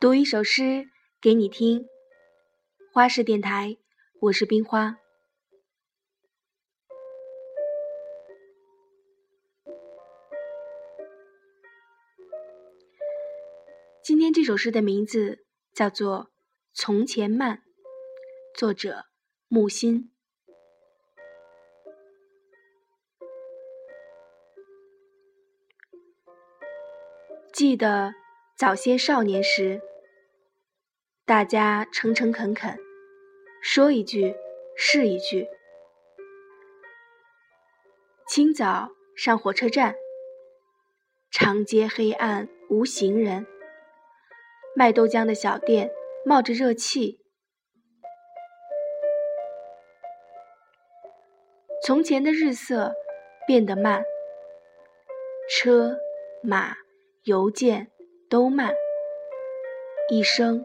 读一首诗给你听，花式电台，我是冰花。今天这首诗的名字叫做《从前慢》，作者木心。记得早些少年时，大家诚诚恳恳，说一句是一句。清早上火车站，长街黑暗无行人，卖豆浆的小店冒着热气。从前的日色变得慢，车马。邮件都慢，一生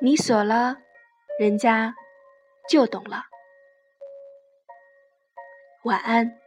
你锁了，人家就懂了。晚安。